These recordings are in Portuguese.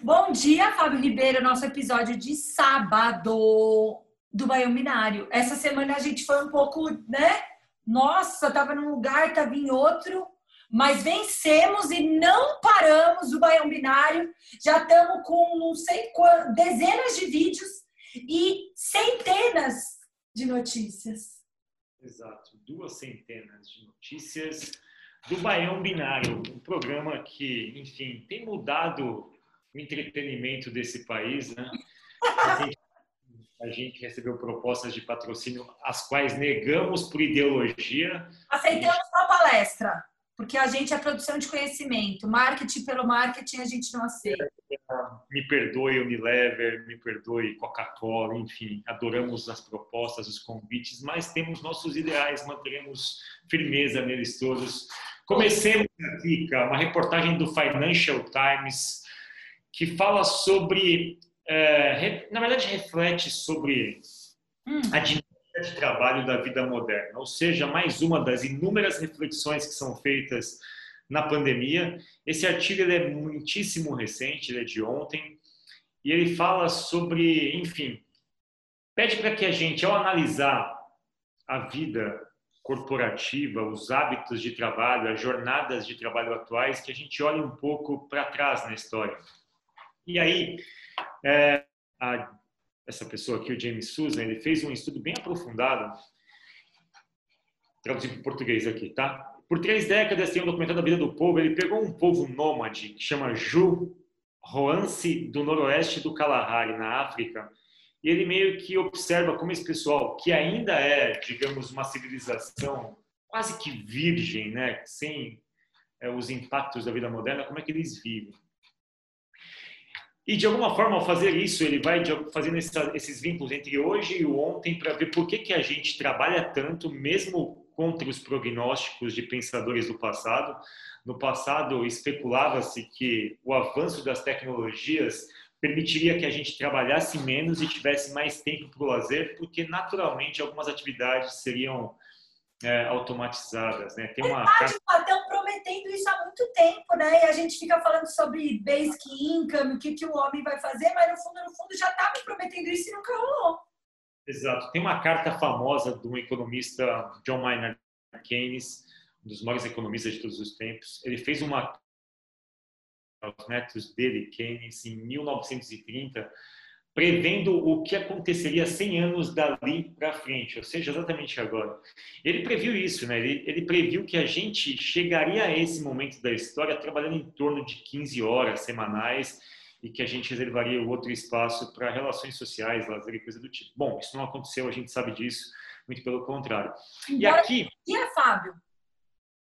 Bom dia, Fábio Ribeiro, nosso episódio de sábado do Baião Binário. Essa semana a gente foi um pouco, né? Nossa, tava num lugar, tava em outro, mas vencemos e não paramos o Baião Binário. Já estamos com não sei quantas, dezenas de vídeos e centenas de notícias. Exato, duas centenas de notícias do Baião Binário, um programa que, enfim, tem mudado entretenimento desse país, né? A gente, a gente recebeu propostas de patrocínio, as quais negamos por ideologia. Aceitamos a palestra, porque a gente é produção de conhecimento. Marketing pelo marketing a gente não aceita. Me perdoe Unilever, me perdoe Coca-Cola, enfim, adoramos as propostas, os convites, mas temos nossos ideais, manteremos firmeza neles todos. Comecemos aqui, uma reportagem do Financial Times que fala sobre, é, na verdade, reflete sobre hum. a dinâmica de trabalho da vida moderna, ou seja, mais uma das inúmeras reflexões que são feitas na pandemia. Esse artigo ele é muitíssimo recente, ele é de ontem, e ele fala sobre, enfim, pede para que a gente, ao analisar a vida corporativa, os hábitos de trabalho, as jornadas de trabalho atuais, que a gente olhe um pouco para trás na história. E aí, é, a, essa pessoa aqui, o James Susan, ele fez um estudo bem aprofundado, traduzido em português aqui, tá? Por três décadas tem um documentado a vida do povo. Ele pegou um povo nômade que chama Ju Roance do noroeste do Kalahari, na África, e ele meio que observa como esse pessoal, que ainda é, digamos, uma civilização quase que virgem, né, sem é, os impactos da vida moderna, como é que eles vivem. E de alguma forma, ao fazer isso, ele vai fazendo esses vínculos entre hoje e ontem para ver por que, que a gente trabalha tanto, mesmo contra os prognósticos de pensadores do passado. No passado, especulava-se que o avanço das tecnologias permitiria que a gente trabalhasse menos e tivesse mais tempo para o lazer, porque naturalmente algumas atividades seriam é, automatizadas, né? Tem uma estão prometendo isso há muito tempo, né? E a gente fica falando sobre basic income, o que, que o homem vai fazer, mas no fundo, no fundo já estavam prometendo isso e nunca rolou. Exato. Tem uma carta famosa de um economista, John Maynard Keynes, um dos maiores economistas de todos os tempos. Ele fez uma aos netos dele, Keynes, em 1930, prevendo o que aconteceria 100 anos dali para frente, ou seja, exatamente agora. Ele previu isso, né? Ele, ele, previu que a gente chegaria a esse momento da história trabalhando em torno de 15 horas semanais e que a gente reservaria o outro espaço para relações sociais, lazer e coisa do tipo. Bom, isso não aconteceu, a gente sabe disso, muito pelo contrário. E aqui... E é, Fábio?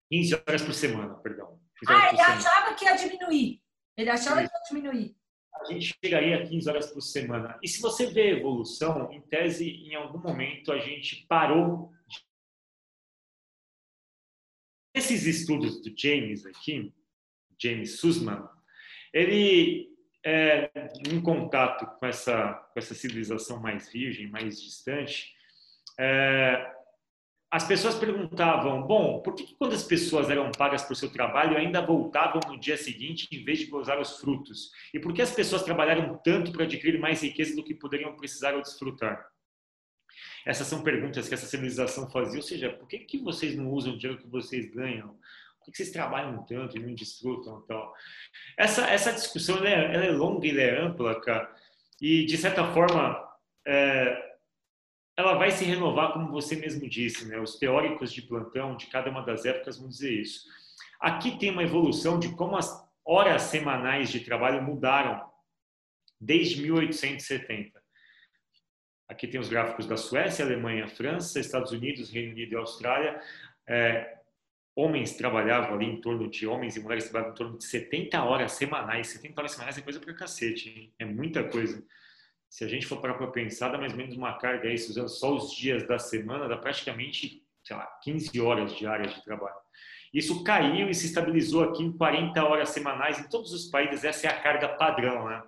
15 horas por semana, perdão. Ah, ele achava que ia diminuir. Ele achava que ia diminuir a gente chegaria a 15 horas por semana. E se você vê a evolução, em tese, em algum momento a gente parou. De... Esses estudos do James aqui, James Sussman, ele, é, em contato com essa, com essa civilização mais virgem, mais distante, é, as pessoas perguntavam, bom, por que, quando as pessoas eram pagas por seu trabalho ainda voltavam no dia seguinte em vez de gozar os frutos? E por que as pessoas trabalharam tanto para adquirir mais riqueza do que poderiam precisar ou desfrutar? Essas são perguntas que essa civilização fazia, ou seja, por que, que vocês não usam o dinheiro que vocês ganham? Por que, que vocês trabalham tanto e não desfrutam? Então, essa, essa discussão ela é, ela é longa e é ampla, cara, e de certa forma... É, ela vai se renovar, como você mesmo disse, né? Os teóricos de plantão de cada uma das épocas vão dizer isso. Aqui tem uma evolução de como as horas semanais de trabalho mudaram desde 1870. Aqui tem os gráficos da Suécia, Alemanha, França, Estados Unidos, Reino Unido e Austrália. É, homens trabalhavam ali em torno de homens e mulheres trabalhavam em torno de 70 horas semanais. 70 horas semanais é coisa pra cacete, hein? é muita coisa se a gente for para pensar, dá mais ou menos uma carga aí, usando só os dias da semana, dá praticamente, sei lá, 15 horas diárias de trabalho. Isso caiu e se estabilizou aqui em 40 horas semanais em todos os países, essa é a carga padrão, né?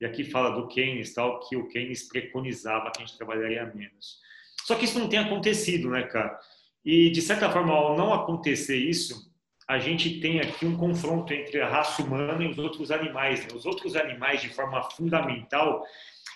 E aqui fala do Keynes, tal, que o Keynes preconizava que a gente trabalharia menos. Só que isso não tem acontecido, né, cara? E, de certa forma, ao não acontecer isso, a gente tem aqui um confronto entre a raça humana e os outros animais. Né? Os outros animais, de forma fundamental,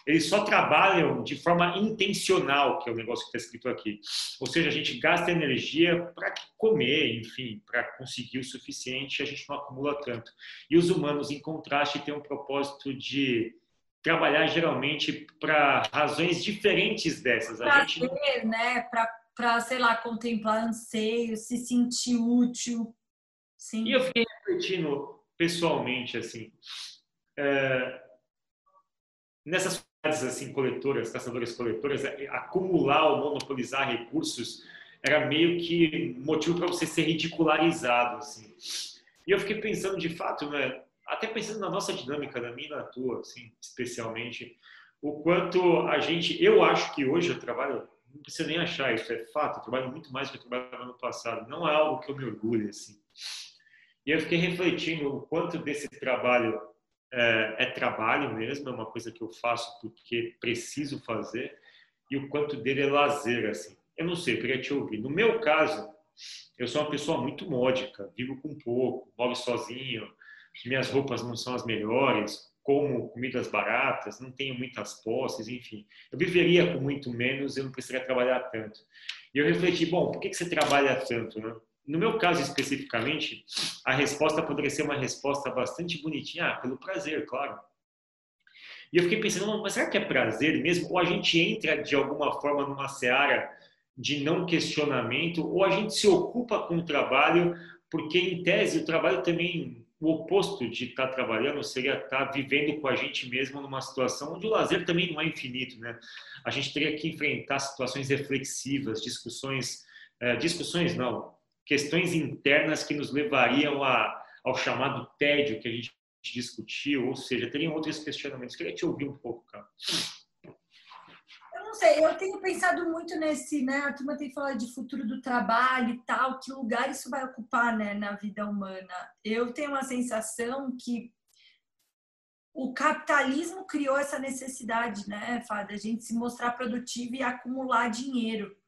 eles só trabalham de forma intencional, que é o negócio que está escrito aqui. Ou seja, a gente gasta energia para comer, enfim, para conseguir o suficiente, a gente não acumula tanto. E os humanos, em contraste, têm um propósito de trabalhar geralmente para razões diferentes dessas. Pra a gente ter, né? Para, sei lá, contemplar anseios, se sentir útil. Sim. E eu fiquei refletindo pessoalmente, assim, é, nessas assim coletoras, caçadoras-coletoras, é, acumular ou monopolizar recursos era meio que motivo para você ser ridicularizado, assim. E eu fiquei pensando, de fato, né, até pensando na nossa dinâmica, na minha e na tua, assim, especialmente, o quanto a gente, eu acho que hoje eu trabalho, não precisa nem achar isso, é fato, eu trabalho muito mais do que eu trabalhava no passado, não é algo que eu me orgulho, assim. E eu fiquei refletindo o quanto desse trabalho é, é, trabalho mesmo, é uma coisa que eu faço porque preciso fazer, e o quanto dele é lazer, assim. Eu não sei, eu queria te ouvir. No meu caso, eu sou uma pessoa muito módica, vivo com pouco, moro sozinho, minhas roupas não são as melhores, como comidas baratas, não tenho muitas posses, enfim. Eu viveria com muito menos, eu não precisaria trabalhar tanto. E eu refleti, bom, por que, que você trabalha tanto, né? No meu caso especificamente, a resposta poderia ser uma resposta bastante bonitinha, ah, pelo prazer, claro. E eu fiquei pensando, mas será que é prazer mesmo? Ou a gente entra de alguma forma numa seara de não questionamento, ou a gente se ocupa com o trabalho, porque em tese o trabalho também, o oposto de estar tá trabalhando seria estar tá vivendo com a gente mesmo numa situação onde o lazer também não é infinito, né? A gente teria que enfrentar situações reflexivas, discussões, é, discussões não, questões internas que nos levariam a, ao chamado tédio que a gente discutiu, ou seja, teriam outros questionamentos. Queria te ouvir um pouco, cara. Eu não sei, eu tenho pensado muito nesse, né? A turma tem falado de futuro do trabalho e tal, que lugar isso vai ocupar, né, na vida humana. Eu tenho uma sensação que o capitalismo criou essa necessidade, né, Fada, a gente se mostrar produtivo e acumular dinheiro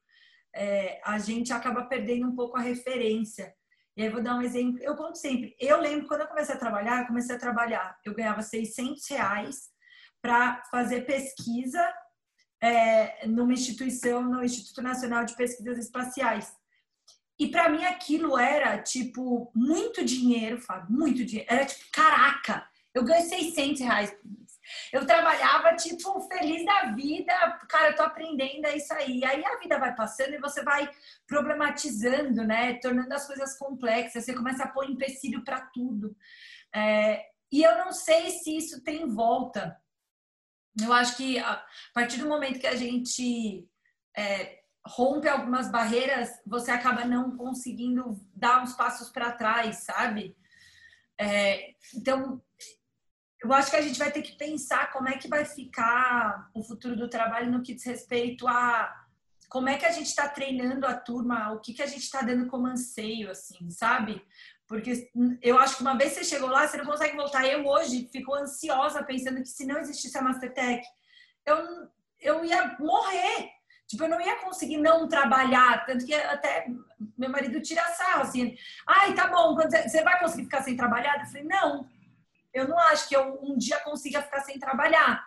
é, a gente acaba perdendo um pouco a referência. E aí vou dar um exemplo. Eu conto sempre. Eu lembro quando eu comecei a trabalhar, eu comecei a trabalhar. Eu ganhava 600 reais para fazer pesquisa é, numa instituição, no Instituto Nacional de Pesquisas Espaciais. E para mim aquilo era tipo muito dinheiro, Fábio, muito dinheiro. Era tipo, caraca, eu ganho 600 reais. Eu trabalhava, tipo, feliz da vida. Cara, eu tô aprendendo é isso aí. Aí a vida vai passando e você vai problematizando, né? Tornando as coisas complexas. Você começa a pôr empecilho para tudo. É, e eu não sei se isso tem volta. Eu acho que a partir do momento que a gente é, rompe algumas barreiras, você acaba não conseguindo dar uns passos para trás, sabe? É, então, eu acho que a gente vai ter que pensar como é que vai ficar o futuro do trabalho no que diz respeito a como é que a gente está treinando a turma, o que, que a gente está dando como anseio, assim, sabe? Porque eu acho que uma vez você chegou lá, você não consegue voltar. Eu hoje fico ansiosa pensando que se não existisse a Mastertech, eu, eu ia morrer. Tipo, eu não ia conseguir não trabalhar. Tanto que até meu marido tira sarro, assim. Ai, tá bom, você vai conseguir ficar sem trabalhar? Eu falei, não eu não acho que eu um dia consiga ficar sem trabalhar.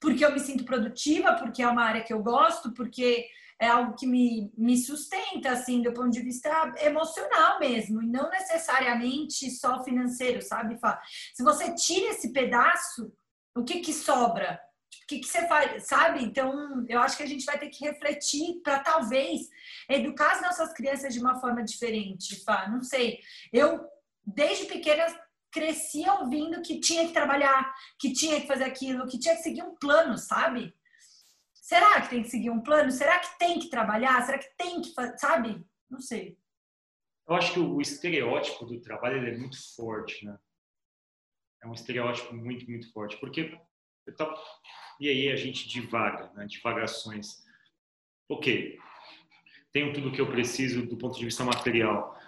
Porque eu me sinto produtiva, porque é uma área que eu gosto, porque é algo que me, me sustenta, assim, do ponto de vista emocional mesmo, e não necessariamente só financeiro, sabe, Fá? Se você tira esse pedaço, o que que sobra? O que, que você faz, sabe? Então, eu acho que a gente vai ter que refletir para talvez educar as nossas crianças de uma forma diferente, Fá. Não sei. Eu, desde pequena, crescia ouvindo que tinha que trabalhar, que tinha que fazer aquilo, que tinha que seguir um plano, sabe? Será que tem que seguir um plano? Será que tem que trabalhar? Será que tem que fazer, sabe? Não sei. Eu acho que o estereótipo do trabalho é muito forte, né? É um estereótipo muito, muito forte. Porque tava... e aí a gente divaga, né? Divagações. Ok, tenho tudo o que eu preciso do ponto de vista material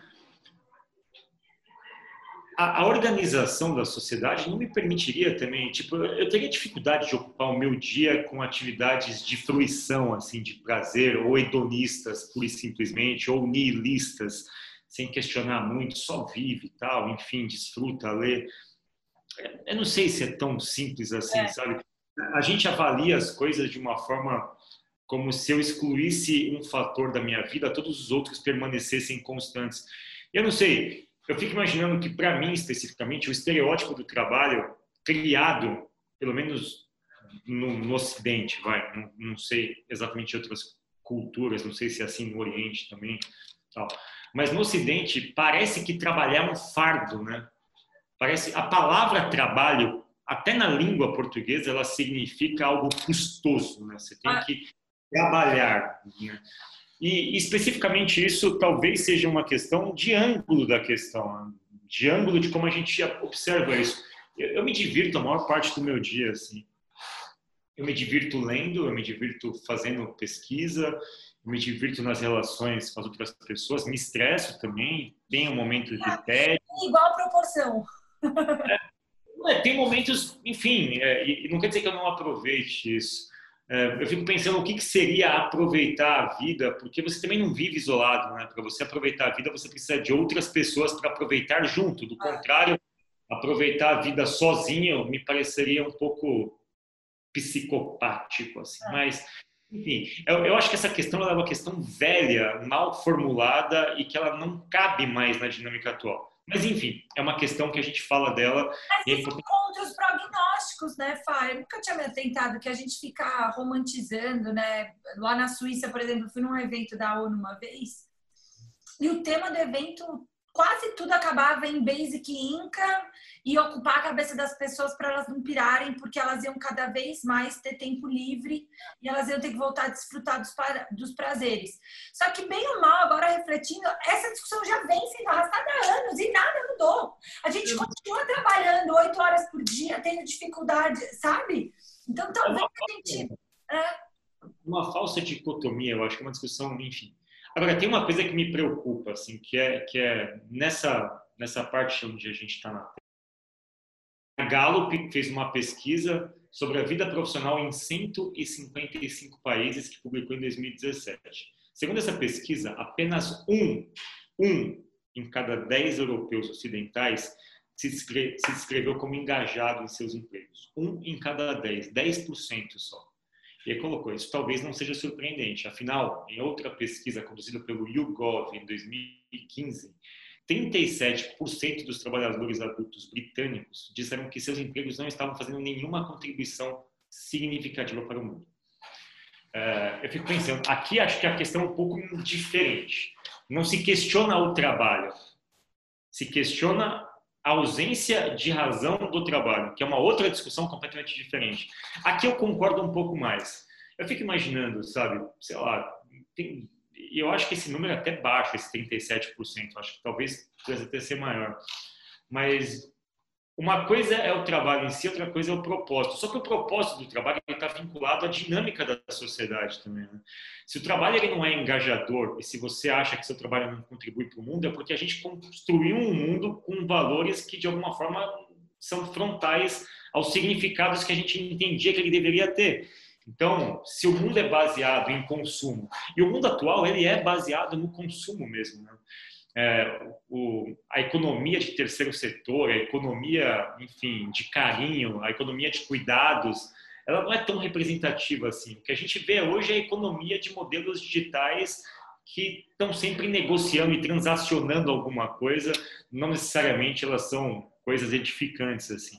a, a, organização da sociedade não me permitiria também, tipo, eu teria dificuldade de ocupar o meu dia com atividades de fruição, assim, de prazer, ou hedonistas, pura e simplesmente, ou nihilistas, sem questionar muito, só vive e tal, enfim, desfruta, lê. Eu não sei se é tão simples assim, é. sabe? A gente avalia as coisas de uma forma como se eu excluísse um fator da minha vida, todos os outros permanecessem constantes. Eu não sei, eu fico imaginando que para mim especificamente o estereótipo do trabalho criado, pelo menos no, no Ocidente, vai, não, não, sei exatamente outras culturas, não sei se é assim no Oriente também, tal. Mas no Ocidente parece que trabalhar é um fardo, né? Parece a palavra trabalho, até na língua portuguesa, ela significa algo custoso, né? Você tem ah. que trabalhar. Né? E especificamente isso talvez seja uma questão de ângulo da questão, de ângulo de como a gente observa isso. Eu, eu me divirto a maior parte do meu dia, assim. Eu me divirto lendo, eu me divirto fazendo pesquisa, eu me divirto nas relações com as outras pessoas, me estresso também, tenho momentos de tédio. Igual proporção. É, tem momentos, enfim, é, e não quer dizer que eu não aproveite isso. É, eu fico pensando o que, seria aproveitar a vida, porque você também não vive isolado, né? Para você aproveitar a vida, você precisa de outras pessoas para aproveitar junto. Do contrário, aproveitar a vida sozinho me pareceria um pouco psicopático, assim. É. Mas, enfim, eu, eu, acho que essa questão é uma questão velha, mal formulada e que ela não cabe mais na dinâmica atual. Mas, enfim, é uma questão que a gente fala dela. Mas é contra os prognósticos, né, Fá? Eu nunca tinha me atentado que a gente fica romantizando, né? Lá na Suíça, por exemplo, fui num evento da ONU uma vez e o tema do evento quase tudo acabava em Basic Inca e ocupar a cabeça das pessoas para elas não pirarem, porque elas iam cada vez mais ter tempo livre e elas iam ter que voltar a desfrutar dos, para, dos prazeres. Só que, bem ou mal, agora refletindo, essa discussão já vem sendo arrastada há anos e nada mudou. A gente continua trabalhando oito horas por dia, tendo dificuldade, sabe? Então, talvez a gente. É... Uma falsa dicotomia, eu acho que é uma discussão, enfim Agora, tem uma coisa que me preocupa, assim, que é, que é nessa, nessa parte onde a gente está na a Gallup fez uma pesquisa sobre a vida profissional em 155 países que publicou em 2017. Segundo essa pesquisa, apenas um, um em cada 10 europeus ocidentais se, descreveu como engajado em seus empregos. Um em cada 10, 10% só. E colocou, isso talvez não seja surpreendente. Afinal, em outra pesquisa conduzida pelo YouGov em 2015, 37% dos trabalhadores adultos britânicos disseram que seus empregos não estavam fazendo nenhuma contribuição significativa para o mundo. Uh, eu fico pensando, aqui acho que a questão é um pouco diferente. Não se questiona o trabalho, se questiona a ausência de razão do trabalho, que é uma outra discussão completamente diferente. Aqui eu concordo um pouco mais. Eu fico imaginando, sabe, sei lá, tem, eu acho que esse número é até baixo, esse 37%, acho que talvez precisa até ser maior. Mas uma coisa é o trabalho em si, outra coisa é o propósito. Só que o propósito do trabalho está vinculado à dinâmica da sociedade também. Né? Se o trabalho ele não é engajador e se você acha que seu trabalho não contribui para o mundo, é porque a gente construiu um mundo com valores que de alguma forma são frontais aos significados que a gente entendia que ele deveria ter. Então, se o mundo é baseado em consumo e o mundo atual ele é baseado no consumo mesmo, né? É, o, a economia de terceiro setor, a economia, enfim, de carinho, a economia de cuidados, ela não é tão representativa assim. O que a gente vê hoje é a economia de modelos digitais que estão sempre negociando e transacionando alguma coisa, não necessariamente elas são coisas edificantes assim.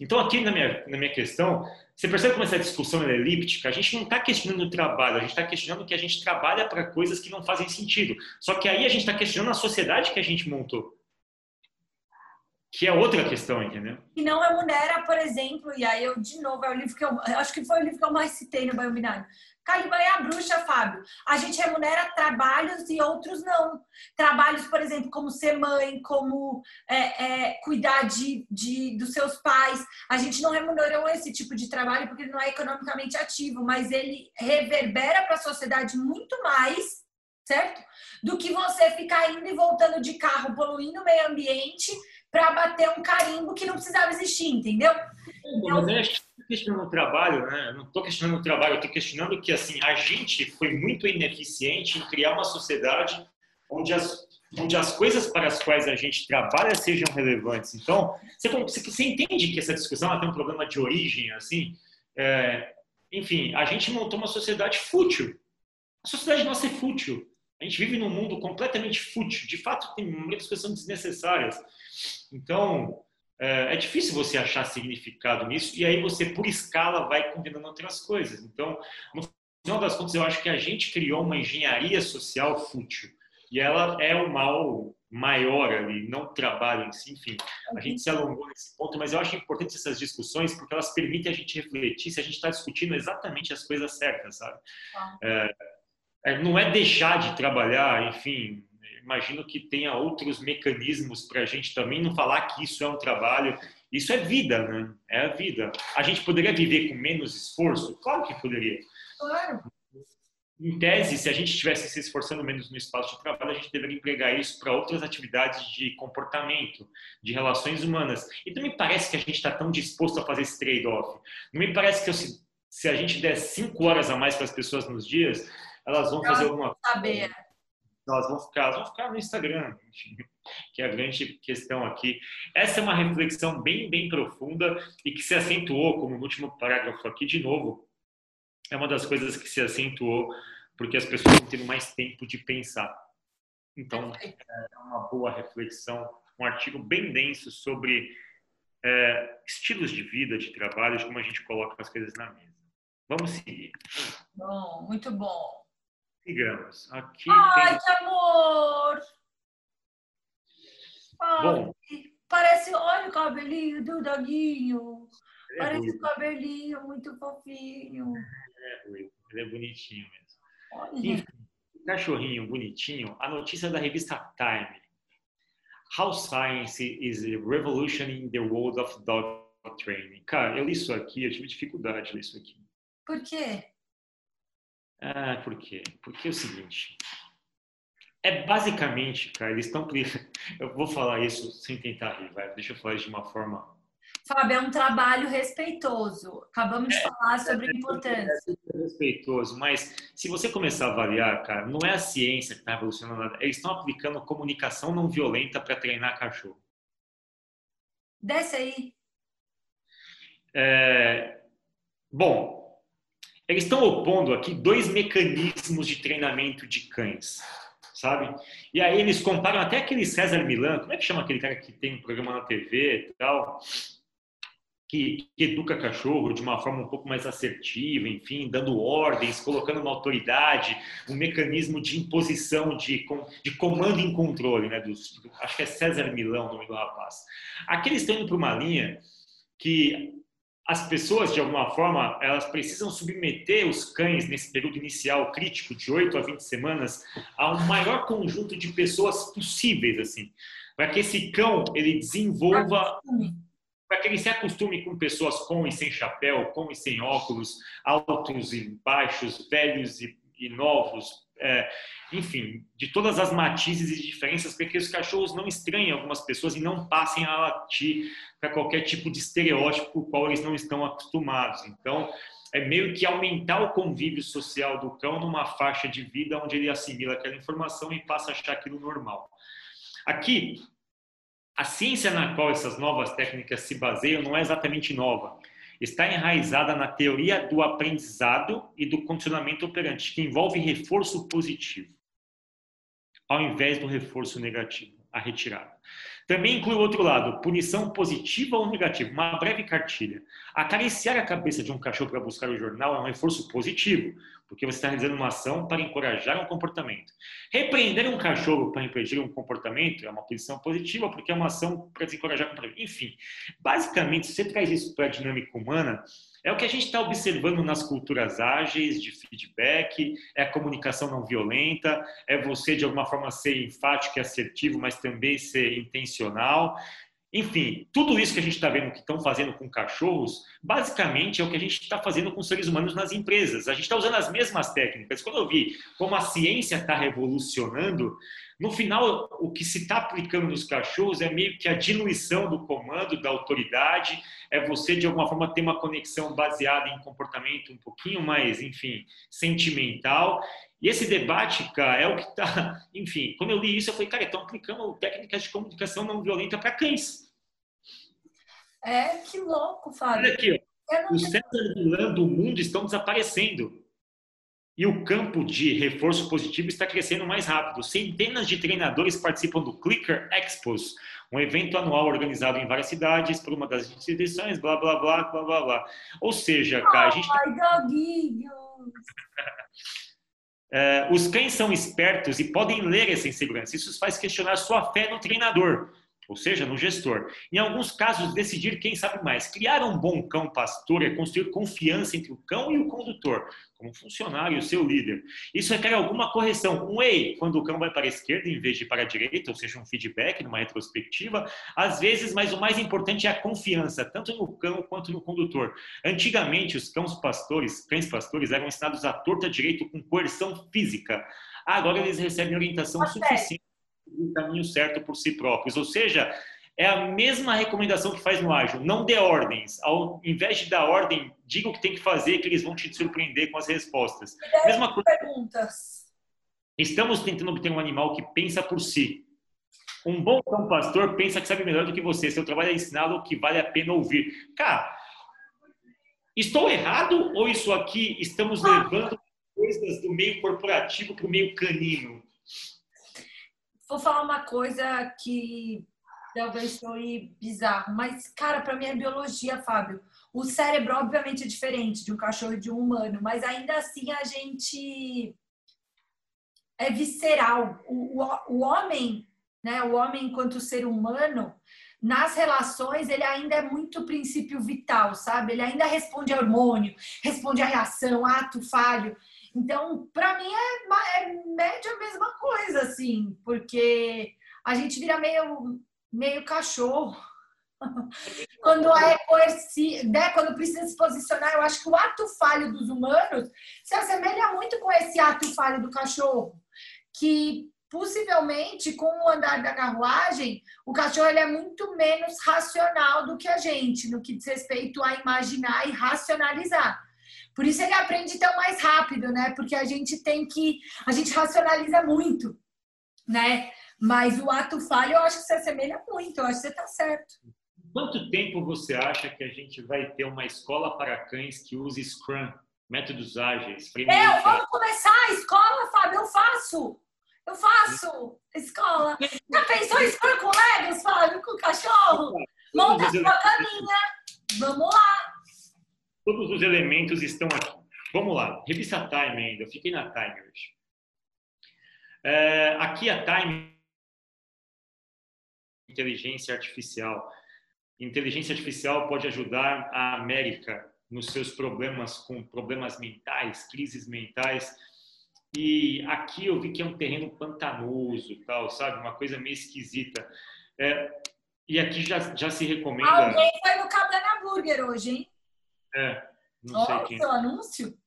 Então aqui na minha, na minha questão, você percebe como essa discussão é elíptica? A gente não está questionando o trabalho, a gente está questionando que a gente trabalha para coisas que não fazem sentido. Só que aí a gente está questionando a sociedade que a gente montou. Que é outra questão, entendeu? E não remunera, por exemplo, e aí eu, de novo, é o livro que eu acho que foi o livro que eu mais citei no Banho Binário. Caliban é a bruxa, Fábio. A gente remunera trabalhos e outros não. Trabalhos, por exemplo, como ser mãe, como é, é, cuidar de, de, dos seus pais. A gente não remunerou esse tipo de trabalho porque ele não é economicamente ativo, mas ele reverbera para a sociedade muito mais, certo? Do que você ficar indo e voltando de carro, poluindo o meio ambiente para bater um carimbo que não precisava existir, entendeu? Que questionando o trabalho, né? Eu não estou questionando o trabalho, eu estou questionando que assim a gente foi muito ineficiente em criar uma sociedade onde as onde as coisas para as quais a gente trabalha sejam relevantes. Então, você, você entende que essa discussão tem um problema de origem, assim? É, enfim, a gente montou uma sociedade fútil. A sociedade nossa é fútil. A gente vive num mundo completamente fútil. De fato, tem muitas coisas desnecessárias. Então, é, é difícil você achar significado nisso. E aí você, por escala, vai combinando outras coisas. Então, no final das contas, eu acho que a gente criou uma engenharia social fútil. E ela é o mal maior ali, não o trabalho em si, enfim. A gente se alongou nesse ponto, mas eu acho importante essas discussões porque elas permitem a gente refletir se a gente está discutindo exatamente as coisas certas, sabe? É, é, não é deixar de trabalhar, enfim. Imagino que tenha outros mecanismos para a gente também não falar que isso é um trabalho. Isso é vida, né? É a vida. A gente poderia viver com menos esforço? Claro que poderia. Claro em tese, se a gente estivesse se esforçando menos no espaço de trabalho, a gente deveria empregar isso para outras atividades de comportamento, de relações humanas. E não me parece que a gente está tão disposto a fazer esse trade-off. Não me parece que eu, se, se, a gente der cinco horas a mais para as pessoas nos dias, elas vão fazer alguma coisa. Elas vão ficar, elas vão ficar no Instagram, que é a grande questão aqui. Essa é uma reflexão bem, bem profunda e que se acentuou, como no último parágrafo aqui, de novo, é uma das coisas que se acentuou porque as pessoas estão tendo mais tempo de pensar. Então, é uma boa reflexão, um artigo bem denso sobre é, estilos de vida, de trabalho, de como a gente coloca as coisas na mesa. Vamos seguir. Bom, muito bom. Sigamos. Aqui Ai, tem... que amor! Ai, bom, parece, olha o cabelinho do doguinho. É parece o cabelinho muito fofinho é ruim, ele é bonitinho mesmo. Enfim, cachorrinho bonitinho, a notícia da revista Time. How Science is Revolutioning the World of Dog Training. Cara, eu li isso aqui, eu tive dificuldade de ler isso aqui. Por quê? Ah, por quê? Porque é o seguinte. É basicamente, cara, eles estão. Eu vou falar isso sem tentar rir, vai. Deixa eu falar isso de uma forma Fábio, é um trabalho respeitoso. Acabamos de é, falar sobre a importância. É respeitoso, mas se você começar a avaliar, cara, não é a ciência que está revolucionando nada. Eles estão aplicando comunicação não violenta para treinar cachorro. Desce aí. É, bom, eles estão opondo aqui dois mecanismos de treinamento de cães sabe? E aí eles comparam até aquele César Milan, como é que chama aquele cara que tem um programa na TV e tal? que, que, educa cachorro de uma forma um pouco mais assertiva, enfim, dando ordens, colocando uma autoridade, um mecanismo de imposição, de, de comando em controle, né? Dos, acho que é César Milão o nome do rapaz. Aqui eles estão indo para uma linha que as pessoas, de alguma forma, elas precisam submeter os cães nesse período inicial crítico de 8 a 20 semanas a um maior conjunto de pessoas possíveis, assim, para que esse cão ele desenvolva para que ele se acostume com pessoas com e sem chapéu, com e sem óculos, altos e baixos, velhos e, e novos, é, enfim, de todas as matizes e diferenças, para que os cachorros não estranhem algumas pessoas e não passem a latir para qualquer tipo de estereótipo com o qual eles não estão acostumados. Então, é meio que aumentar o convívio social do cão numa faixa de vida onde ele assimila aquela informação e passa a achar aquilo normal. Aqui, a ciência na qual essas novas técnicas se baseiam não é exatamente nova. Está enraizada na teoria do aprendizado e do condicionamento operante, que envolve reforço positivo, ao invés do reforço negativo, a retirada. Também inclui o outro lado, punição positiva ou negativa. Uma breve cartilha. Acariciar a cabeça de um cachorro para buscar o jornal é um reforço positivo, porque você está realizando uma ação para encorajar um comportamento. Repreender um cachorro para impedir um comportamento é uma posição positiva, porque é uma ação para desencorajar o comportamento. Enfim, basicamente, se você traz isso para a dinâmica humana, é o que a gente está observando nas culturas ágeis de feedback, é a comunicação não violenta, é você de alguma forma ser enfático e assertivo, mas também ser intencional. Enfim, tudo isso que a gente está vendo que estão fazendo com cachorros, basicamente é o que a gente está fazendo com seres humanos nas empresas. A gente está usando as mesmas técnicas. Quando eu vi como a ciência está revolucionando, no final, o que se está aplicando nos cachorros é meio que a diluição do comando, da autoridade, é você, de alguma forma, ter uma conexão baseada em comportamento um pouquinho mais, enfim, sentimental. E esse debate, cara, é o que está. Enfim, quando eu li isso, eu falei, cara, estão aplicando técnicas de comunicação não violenta para cães. É, que louco, Fábio. Olha aqui, ó. Os centros do mundo estão desaparecendo. E o campo de reforço positivo está crescendo mais rápido. Centenas de treinadores participam do Clicker Expos, um evento anual organizado em várias cidades por uma das instituições, blá, blá, blá, blá, blá, blá. Ou seja, cara, a gente... Ai, doguinhos! É, os cães são espertos e podem ler essa insegurança. Isso faz questionar sua fé no treinador ou seja, no gestor. Em alguns casos, decidir quem sabe mais. Criar um bom cão pastor é construir confiança entre o cão e o condutor, como funcionário e o seu líder. Isso requer alguma correção. Um ei, quando o cão vai para a esquerda em vez de para a direita, ou seja, um feedback numa retrospectiva, às vezes, mas o mais importante é a confiança, tanto no cão quanto no condutor. Antigamente, os cães pastores, cães pastores eram ensinados à torta direito com coerção física. Agora eles recebem orientação suficiente o caminho certo por si próprios. Ou seja, é a mesma recomendação que faz no ágil. Não dê ordens. Ao invés de dar ordem, diga o que tem que fazer, que eles vão te surpreender com as respostas. Mesma coisa. Perguntas. Estamos tentando obter um animal que pensa por si. Um bom cão pastor pensa que sabe melhor do que você. Seu trabalho é ensiná-lo que vale a pena ouvir. Cara, estou errado ou isso aqui estamos levando coisas do meio corporativo para o meio canino? Vou falar uma coisa que talvez soe bizarro, mas, cara, para mim é biologia, Fábio. O cérebro, obviamente, é diferente de um cachorro e de um humano, mas ainda assim a gente é visceral. O, o, o homem, né, o homem enquanto ser humano, nas relações, ele ainda é muito princípio vital, sabe? Ele ainda responde a hormônio, responde a reação, ato falho. Então, para mim é, é a mesma coisa, assim, porque a gente vira meio, meio cachorro. quando é coerci... né? quando precisa se posicionar, eu acho que o ato falho dos humanos se assemelha muito com esse ato falho do cachorro, que possivelmente com o andar da carruagem, o cachorro ele é muito menos racional do que a gente, no que diz respeito a imaginar e racionalizar. Por isso ele aprende tão mais rápido, né? Porque a gente tem que. A gente racionaliza muito, né? Mas o ato falho eu acho que se assemelha muito, eu acho que você está certo. Quanto tempo você acha que a gente vai ter uma escola para cães que use Scrum, métodos ágeis? Eu, vamos começar a escola, Fábio, eu faço. Eu faço escola. Já pensou em Scrum com Legos, Fábio, com cachorro? Monta a sua caminha. Vamos lá. Todos os elementos estão aqui. Vamos lá, revista Time ainda, eu fiquei na Time hoje. É, aqui a Time inteligência artificial. Inteligência artificial pode ajudar a América nos seus problemas com problemas mentais, crises mentais. E aqui eu vi que é um terreno pantanoso, tal, sabe? Uma coisa meio esquisita. É, e aqui já, já se recomenda. Alguém foi no Cabana Burger hoje, hein? É, não sei quem. seu anúncio?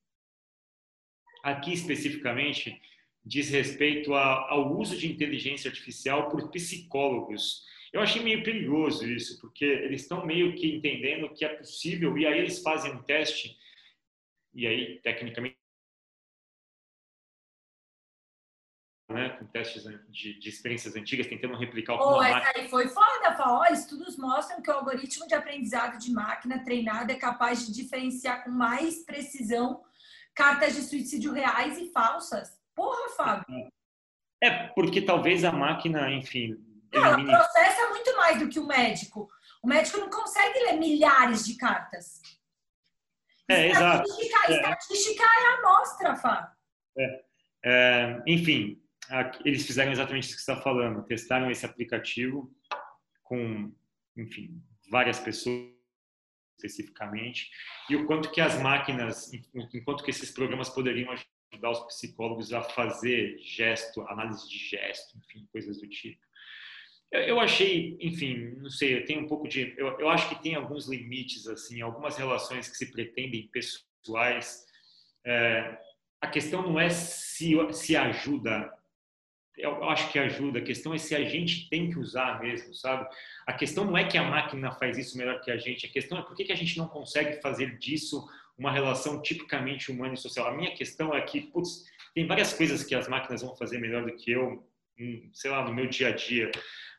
Aqui especificamente diz respeito a, ao uso de inteligência artificial por psicólogos. Eu achei meio perigoso isso, porque eles estão meio que entendendo que é possível e aí eles fazem um teste e aí tecnicamente né, com testes de, de, experiências antigas, tentando replicar o que oh, essa aí foi foda, Fá. Olha, estudos mostram que o algoritmo de aprendizado de máquina treinada é capaz de diferenciar com mais precisão cartas de suicídio reais e falsas. Porra, Fábio. É, porque talvez a máquina, enfim... Ela elimine... processa muito mais do que o médico. O médico não consegue ler milhares de cartas. É, estatística, exato. Estatística é, é a amostra, Fábio. É. É, enfim, eles fizeram exatamente isso que você está falando, testaram esse aplicativo com, enfim, várias pessoas especificamente, e o quanto que as máquinas, enquanto que esses programas poderiam ajudar os psicólogos a fazer gesto, análise de gesto, enfim, coisas do tipo. Eu, eu achei, enfim, não sei, eu tenho um pouco de, eu, eu acho que tem alguns limites, assim, algumas relações que se pretendem pessoais. É, a questão não é se, se ajuda eu acho que ajuda. A questão é se a gente tem que usar mesmo, sabe? A questão não é que a máquina faz isso melhor que a gente. A questão é por que a gente não consegue fazer disso uma relação tipicamente humana e social. A minha questão é que, putz, tem várias coisas que as máquinas vão fazer melhor do que eu, sei lá, no meu dia a dia.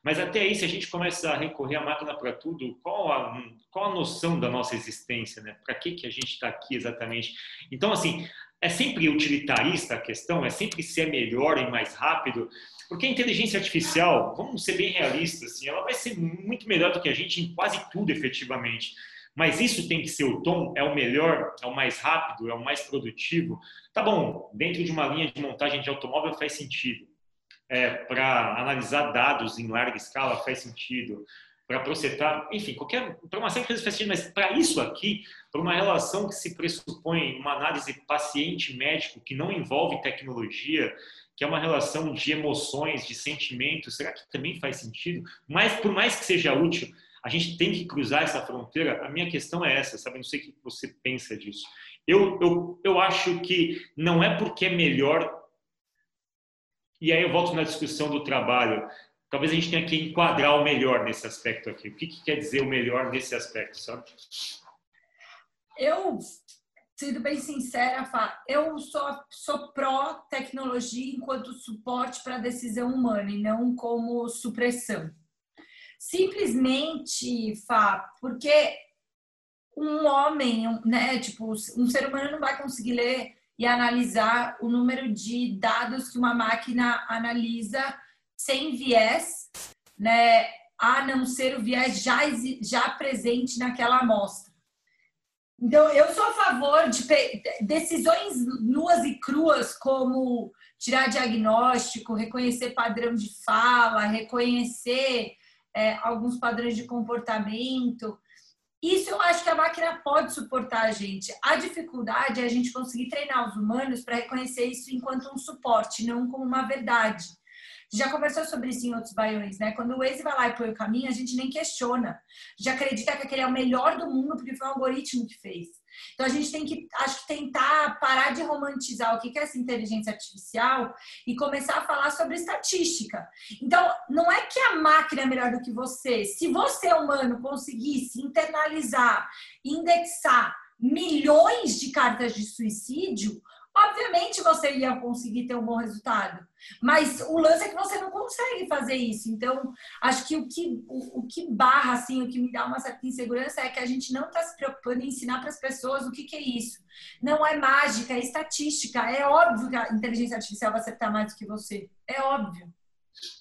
Mas até aí, se a gente começa a recorrer à máquina para tudo, qual a, qual a noção da nossa existência, né? Para que, que a gente está aqui exatamente? Então, assim, é sempre utilitarista a questão, é sempre ser melhor e mais rápido, porque a inteligência artificial, vamos ser bem realistas, assim, ela vai ser muito melhor do que a gente em quase tudo, efetivamente. Mas isso tem que ser o tom, é o melhor, é o mais rápido, é o mais produtivo. Tá bom, dentro de uma linha de montagem de automóvel faz sentido. É, para analisar dados em larga escala faz sentido, para processar, enfim, qualquer, para uma série de coisas mas para isso aqui, para uma relação que se pressupõe uma análise paciente-médico que não envolve tecnologia, que é uma relação de emoções, de sentimentos, será que também faz sentido? Mas por mais que seja útil, a gente tem que cruzar essa fronteira. A minha questão é essa, sabe? Não sei o que você pensa disso. Eu, eu, eu acho que não é porque é melhor e aí eu volto na discussão do trabalho. Talvez a gente tenha que enquadrar o melhor nesse aspecto aqui. O que, que quer dizer o melhor nesse aspecto, sabe? Eu, sendo bem sincera, Fá, eu sou, sou pró-tecnologia enquanto suporte para a decisão humana e não como supressão. Simplesmente, Fá, porque um homem, né, tipo, um ser humano não vai conseguir ler e analisar o número de dados que uma máquina analisa sem viés, né, a não ser o viés já, já presente naquela amostra. Então, eu sou a favor de decisões nuas e cruas, como tirar diagnóstico, reconhecer padrão de fala, reconhecer é, alguns padrões de comportamento, isso eu acho que a máquina pode suportar a gente. A dificuldade é a gente conseguir treinar os humanos para reconhecer isso enquanto um suporte, não como uma verdade. Já conversou sobre isso em outros baiões, né? Quando o Waze vai lá e põe o caminho, a gente nem questiona. Já acredita que aquele é o melhor do mundo porque foi um algoritmo que fez. Então a gente tem que, acho que tentar parar de romantizar o que é essa inteligência artificial e começar a falar sobre estatística. Então, não é que a máquina é melhor do que você. Se você, humano, conseguisse internalizar, indexar milhões de cartas de suicídio, obviamente você ia conseguir ter um bom resultado. Mas o lance é que você não consegue fazer isso. Então, acho que o que, o, o que barra, assim, o que me dá uma certa insegurança é que a gente não está se preocupando em ensinar para as pessoas o que, que é isso. Não é mágica, é estatística. É óbvio que a inteligência artificial vai acertar mais do que você. É óbvio.